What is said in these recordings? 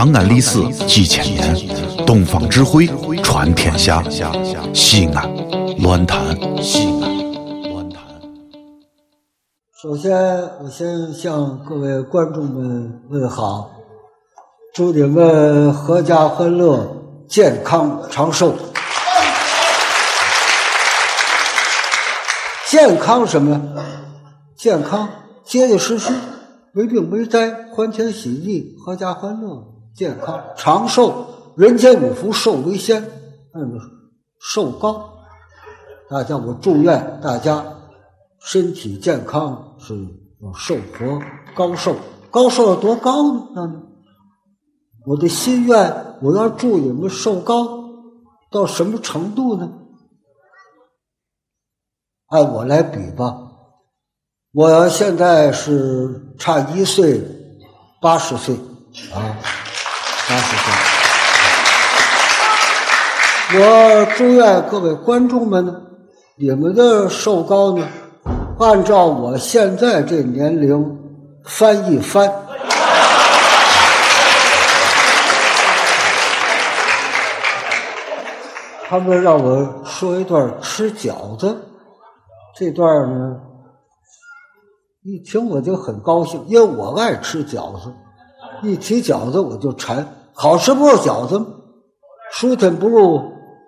长安历史几千年，东方智慧传天下。西安，乱谈西安，乱谈。首先，我先向各位观众们问好，祝你们阖家欢乐，健康长寿。健康什么呀？健康，结结实实，没病没灾，欢天喜地，阖家欢乐，健康长寿，人间五福寿为先。嗯，寿高，大家我祝愿大家身体健康，是寿活高寿。高寿有多高呢？我的心愿，我要祝你们寿高到什么程度呢？按我来比吧，我现在是差一岁，八十岁啊，八十岁。我祝愿各位观众们，你们的寿高呢，按照我现在这年龄翻一翻。他们让我说一段吃饺子。这段呢，一听我就很高兴，因为我爱吃饺子。一提饺子我就馋，好吃不如饺子？舒坦不如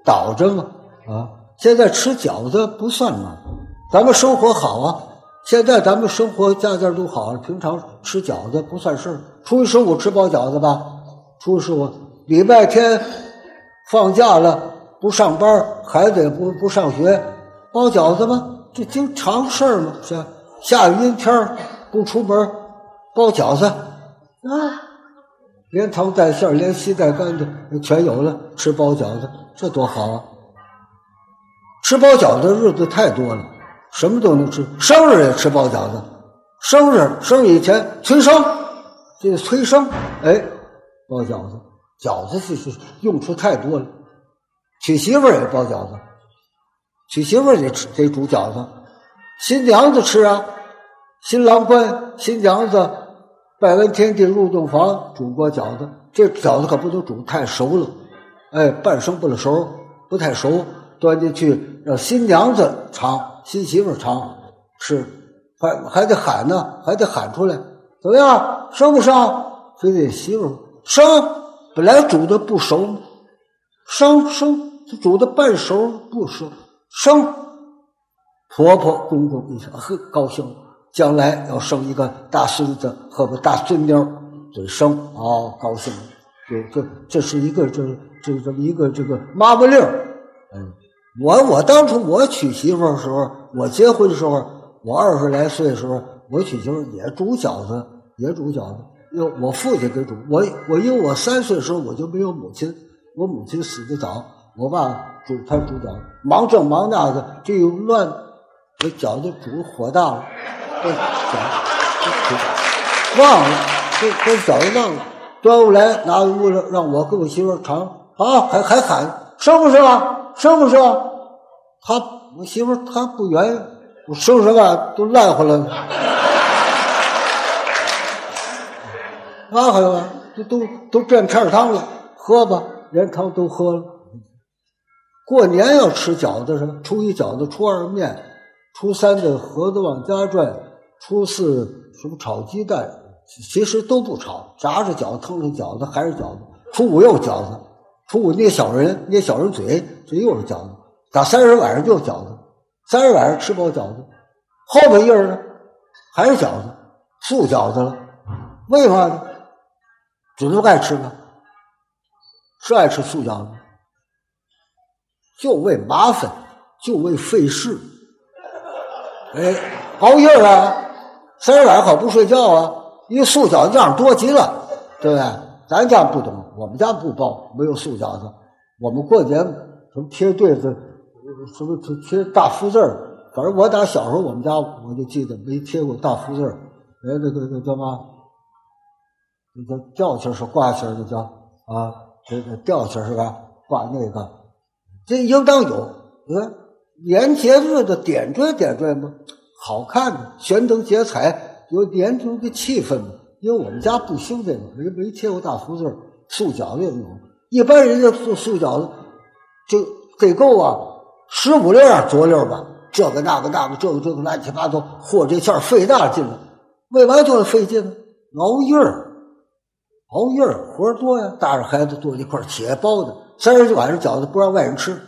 倒着吗？啊！现在吃饺子不算嘛，咱们生活好啊。现在咱们生活家家都好，平常吃饺子不算事儿。初一十五吃包饺子吧，初一十五礼拜天放假了不上班，孩子也不不上学，包饺子吗。这经常事儿嘛，是下雨阴天不出门，包饺子啊，连汤带馅儿连稀带干的全有了，吃包饺子这多好啊！吃包饺子的日子太多了，什么都能吃，生日也吃包饺子，生日生日以前催生，这个催生，哎，包饺子，饺子是是用处太多了，娶媳妇儿也包饺子。娶媳妇儿得吃得煮饺子，新娘子吃啊，新郎官、新娘子拜完天地入洞房，煮过饺子。这饺子可不能煮太熟了，哎，半生不了熟，不太熟，端进去让新娘子尝，新媳妇尝吃，还还得喊呢，还得喊出来，怎么样，生不生？非得媳妇生，本来煮的不熟，生生煮的半熟不熟。生婆婆公公一想，呵，高兴，将来要生一个大孙子和个大孙女，得生啊，高兴。这这这是一个这这这么一个这个妈妈令嗯，我我当初我娶媳妇的时候，我结婚的时候，我二十来岁的时候，我娶媳妇也煮饺子，也煮饺子，因为我父亲给煮。我我因为我三岁的时候我就没有母亲，我母亲死的早，我爸。煮他煮饺子，忙这忙那的，这又乱，这饺子煮火大了，这饺子忘了，这这饺子忘了，端过来拿屋了，让我跟我媳妇尝，啊，还还喊生不生啊，生不生？他我媳妇她不愿意，我生什么都烂乎了，那还有啊，这都都变片汤了，喝吧，连汤都喝了。过年要吃饺子什么？初一饺子，初二面，初三的盒子往家转，初四什么炒鸡蛋，其实都不炒，炸着饺子，腾着饺子还是饺子。初五又饺子，初五捏小人，捏小人嘴，嘴又是饺子。打三十晚上就饺子，三十晚上吃饱饺子，后半夜呢还是饺子，素饺子了。为嘛呢？只能爱吃吗？是爱吃素饺子。就为麻烦，就为费事，哎，熬夜啊，三十晚好不睡觉啊，一素饺子样多极了，对不对？咱家不懂，我们家不包，没有素饺子。我们过年什么贴对子，什么贴大福字儿。反正我打小时候，我们家我就记得没贴过大福字儿。哎，那个那叫嘛？那叫吊旗是挂旗的叫啊，这个吊旗是吧？挂那个。这应当有，你看年节日的点缀点缀吗？好看，悬灯结彩，有年终的气氛嘛。因为我们家不兴这个，没没贴过大福字素饺子也有。一般人家素素饺子就得够啊，十五粒儿左粒儿吧，这个那个那个这个这个乱七八糟，和这馅儿费大劲了，为嘛就费劲呢？熬夜儿，熬夜儿活多呀，大着孩子坐一块儿切包子，三十晚上饺子不让外人吃，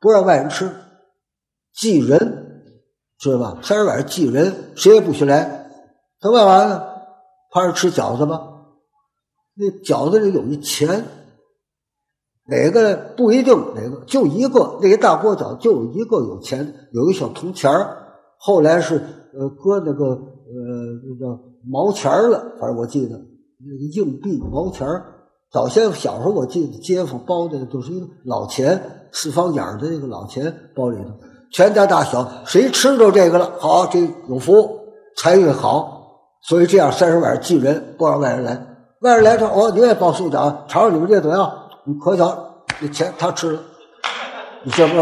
不让外人吃，忌人，知道吧？三十晚上忌人，谁也不许来。他干嘛呢？怕是吃饺子吧？那饺子里有一钱。哪个不一定，哪个就一个那一大锅饺就有一个有钱，有一小铜钱儿。后来是呃搁那个呃那个毛钱儿了，反正我记得那个硬币毛钱儿。早先小时候我记得街坊包的都是一个老钱，四方眼儿的那个老钱包里头，全家大小谁吃着这个了，好这有福，财运好。所以这样三十晚上祭人，不让外人来。外人来说哦，你也包素饺，尝尝你们这怎么样？你可想那钱他吃了，你这不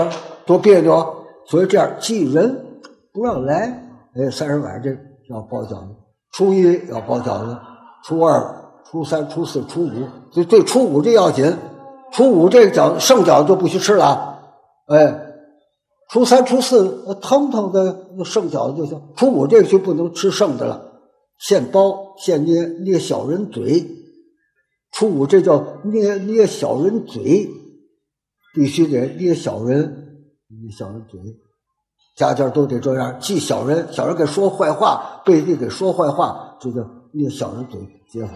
多别扭啊？所以这样祭人不让来。哎，三十晚上这要包饺子，初一要包饺子，初二、初三、初四、初五，就对初五这要紧。初五这个饺子剩饺子就不许吃了。哎，初三、初四腾腾的剩饺子就行。初五这个就不能吃剩的了，现包现捏捏小人嘴。初五这叫捏捏小人嘴，必须得捏小人，捏小人嘴，家家都得这样。记小人，小人给说坏话，背地给说坏话，这叫捏小人嘴。结合，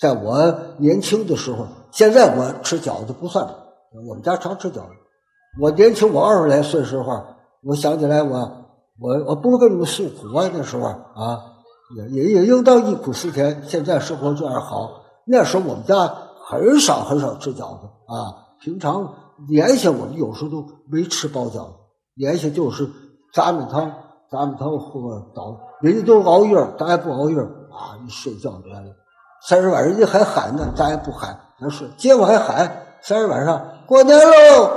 在我年轻的时候，现在我吃饺子不算，我们家常吃饺子。我年轻，我二十来岁时候，我想起来，我我我不跟你们诉苦啊，那时候啊，也也也应当忆苦思甜。现在生活这样好。那时候我们家很少很少吃饺子啊，平常年下我们有时候都没吃包饺子，年下就是杂米汤，杂米汤喝早，人家都熬夜，咱也不熬夜啊，一睡觉得了。三十晚人家还喊呢，咱也不喊，咱睡。结果还喊，三十晚上过年喽，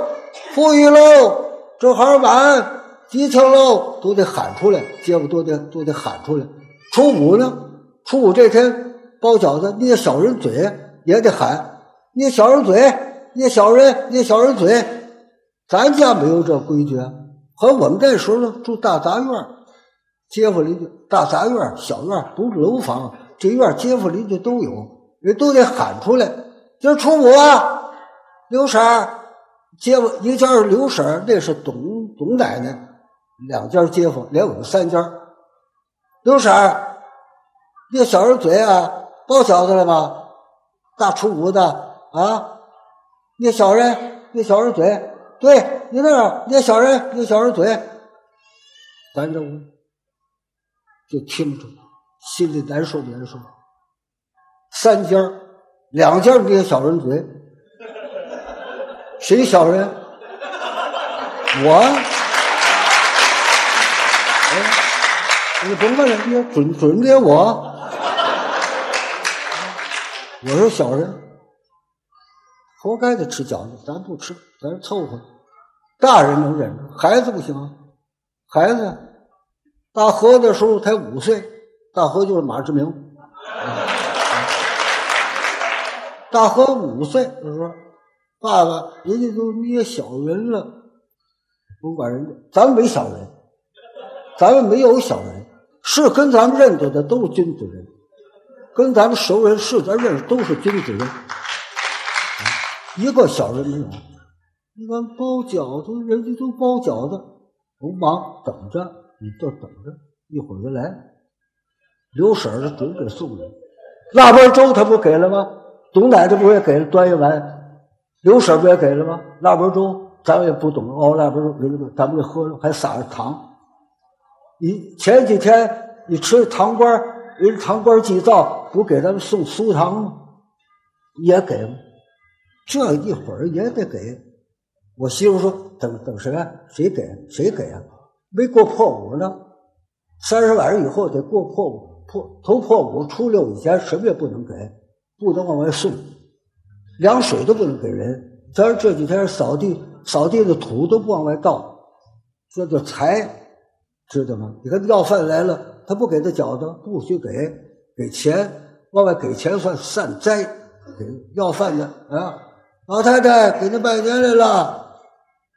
富裕喽，正好晚，吉庆喽，都得喊出来，街坊都得都得喊出来。初五呢，初五这天。包饺子捏小人嘴也得喊，捏小人嘴，捏小人，捏小人嘴。咱家没有这规矩，和我们这时候住大杂院，街坊邻居大杂院小院都是楼房，这院街坊邻居都有，人都得喊出来。今儿初五啊，刘婶儿，街坊一家是刘婶儿，那是董董奶奶，两家街坊连我们三家。刘婶儿，捏小人嘴啊。包饺子了吗？大厨五的啊，那小人，那小人嘴，对你那个捏小人，那小人嘴，咱这屋就听着，心里难受难受。三家两家捏小人嘴，谁小人？我，你甭问了，你准准的我。我说小人，活该的吃饺子，咱不吃，咱凑合。大人能忍着，孩子不行啊。孩子，大河的时候才五岁，大河就是马志明。大河五岁的时候，爸爸，人家都捏小人了，甭管人家，咱没小人，咱们没有小人，是跟咱们认得的都是君子人。跟咱们熟人是咱认识都是君子人，一个小人没有。你看包饺子，人家都包饺子，甭忙，等着，你就等着，一会儿就来。刘婶儿准给送来，腊八粥他不给了吗？董奶奶不也给了端一碗？刘婶不也给了吗？腊八粥咱们也不懂熬腊八粥，咱们给喝了，还撒着糖。你前几天你吃糖瓜人糖官祭灶不给咱们送酥糖吗？也给吗？这一会儿也得给。我媳妇说：“等等谁？谁给？谁给啊？没过破五呢。三十晚上以后得过破五，破头破五初六以前什么也不能给，不能往外送，凉水都不能给人。咱这几天扫地，扫地的土都不往外倒，这叫财，知道吗？你看要饭来了。他不给他饺子，不许给，给钱往外给钱算善灾，给要饭的啊，老太太给您拜年来了，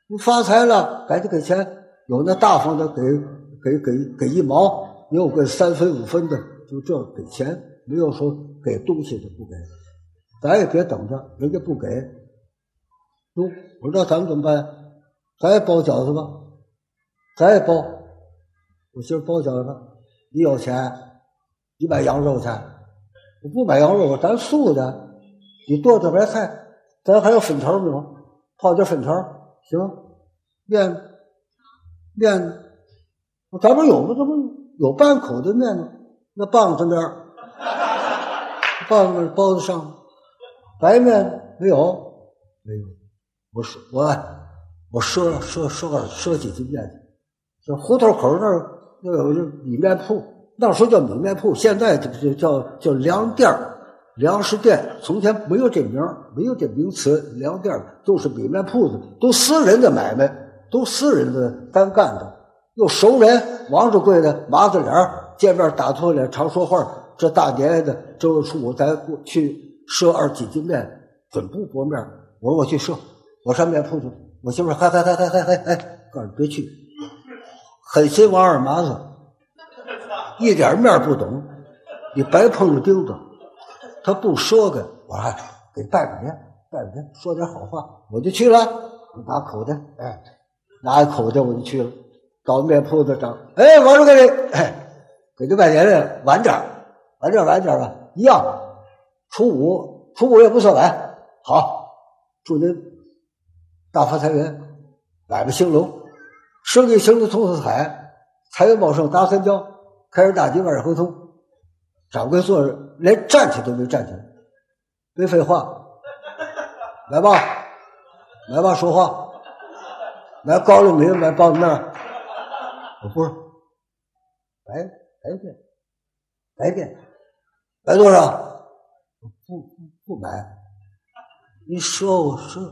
你发财了，赶紧给钱。有那大方的给给给给一毛，也有个三分五分的，就这给钱，没有说给东西的不给。咱也别等着人家不给，哟，我说那咱们怎么办呀？咱也包饺子吧，咱也包。我媳妇包饺子，你有钱，你买羊肉去。我不买羊肉，咱素的。你剁点白菜，咱还有粉条没有？泡点粉条行。面面，咱不有吗？这不有半口的面吗？那棒子面，棒子包子上。白面没有，没有。我说我我说说说个说几句面子。这胡同口那儿那有个米面铺，那时候叫米面铺，现在这就叫叫粮店粮食店。从前没有这名没有这名词，粮店都是米面铺子，都私人的买卖，都私人的单干的。又熟人，王掌柜的麻子脸见面打错脸，常说话。这大年的正月初五，咱过去。赊二几斤面，准不薄面。我说我去赊，我上面铺去。我媳妇嗨嗨嗨嗨嗨嗨嗨，告诉你别去，狠心王二麻子，一点面不懂，你白碰着钉子。他不赊给我，还给拜个年，拜个年，说点好话，我就去了。拿口袋，哎，拿口袋我就去了。到面铺子找，哎，王叔给你，给你拜年了，晚点晚点晚点吧，一样。初五，初五也不算晚。好，祝您大发财源，买卖兴隆，生意兴隆，通四海，财源茂盛，达三江，开市大吉，万事亨通。掌柜坐着，连站起都没站起来。别废话，来吧，来吧，说话。来高粱米，买包子面。我不是，白白变，白变，白多少？不买，你说我说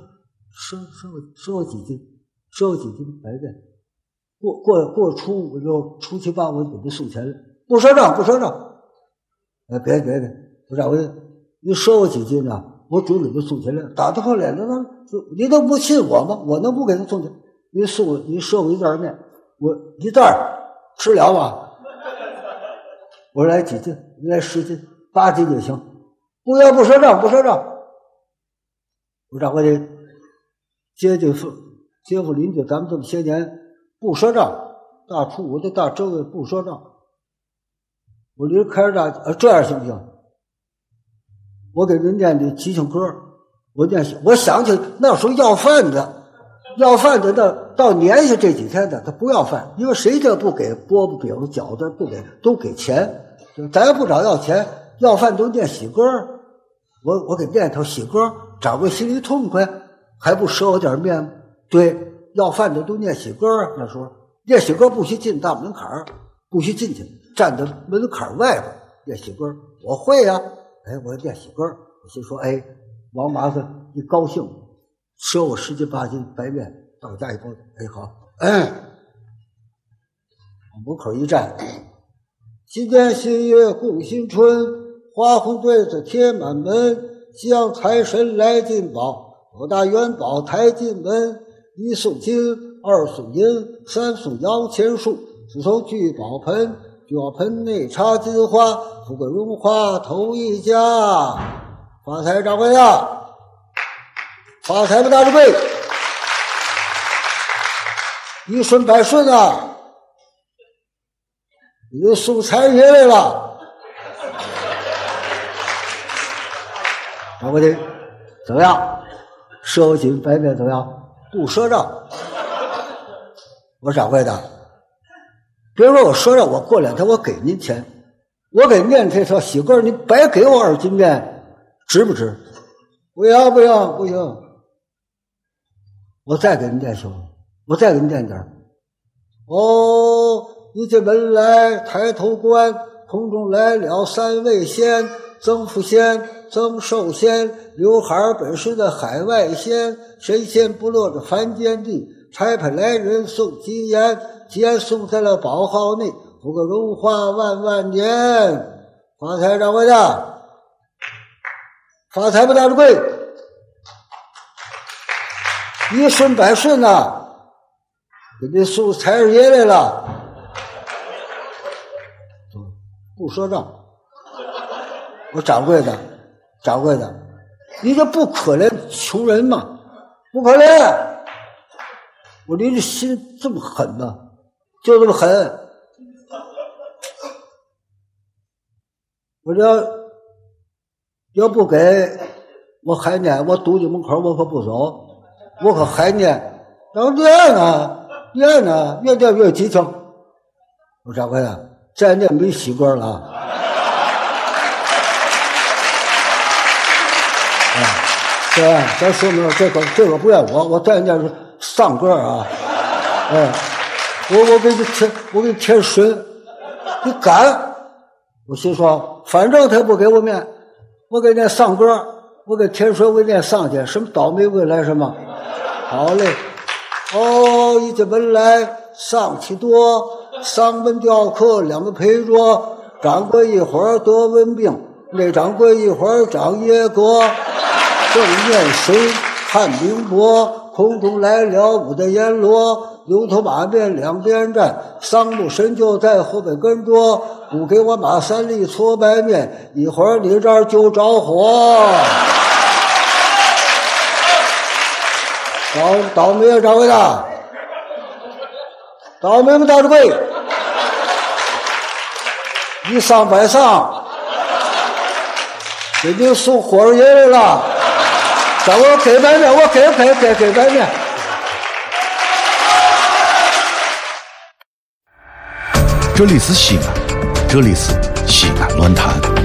说说我赊我几斤，说我几斤白面。过过过初五就初七八，我给他送钱了，不赊账不赊账。哎，别别别，不是我，你说我几斤呢？我准给他送钱了。打电话来了，那你都不信我吗？我能不给他送钱？你送你说我一袋面，我一袋吃了吗？我说来几斤？你来十斤、八斤就行。不要不赊账，不赊账。我掌柜的，街街父街坊邻居，咱们这么些年不赊账，大初五的大正月不赊账。我离开大呃，这样行不行？我给人念的吉祥歌，我念我想起那时候要饭的，要饭的那到年下这几天的他不要饭，因为谁家不给饽饽饼子饺子不给都给钱，咱也不找要钱，要饭都念喜歌。我我给念头喜歌，掌柜心里痛快，还不赊我点面？对，要饭的都念喜歌啊。那时候念喜歌不许进大门槛不许进去，站在门槛外边念喜歌。我会呀，哎，我念喜歌。我心说，哎，王麻子一高兴，赊我十斤八斤白面，到家一包。哎，好，哎，往门口一站，新年新月共新春。花红对子贴满门，向财神来进宝，五大元宝抬进门。一送金，二送银，三送摇钱树，四送聚宝盆，聚宝盆内插金花，富贵荣华头一家。发财掌柜呀，发财的大掌柜，一顺百顺啊！你送财爷来了。掌柜的，怎么样？赊金白面怎么样？不赊账。我掌柜的，别说我赊账，我过两天我给您钱，我给念这条喜歌，您白给我二斤面，值不值？不要不要不行，我再给您念行？我再给您念点哦，一进门来抬头观，空中来了三位仙。曾福仙、曾寿仙，刘海本是那海外仙，神仙不落这凡间地，差派来人送吉言，吉言送在了宝号内，福个荣华万万年，发财掌柜的，发财不大贵，一顺百顺呐，给你送财神爷来了，不赊账。我掌柜的，掌柜的，你这不可怜穷人吗？不可怜。我你这心这么狠吗？就这么狠。我要要不给我还念，我堵你门口，我可不走，我可还念。要念呢，念呢，越念越激情。我掌柜的，再念没习惯了。啊，对，咱说明了这个这个不怨我，我再念是丧歌啊。哎，我我给你添，我给你添水，你敢。我心说，反正他不给我面，我给念上歌，我给天水我念上去，什么倒霉未来什么？好嘞，哦，一进门来上气多，上门雕刻两个陪着，掌柜一会儿得文病，那掌柜一会儿长野哥，正念水看冰波，空中来了五的阎罗。牛头马面两边站，桑木神就在后边跟着，不给我马三立搓白面，一会儿你这儿就着火。倒倒霉啊，掌柜的！倒霉吗大掌柜，一上百上，给您送火烧爷来了。让我给白面，我给给给给白面。这里是西安，这里是西安论坛。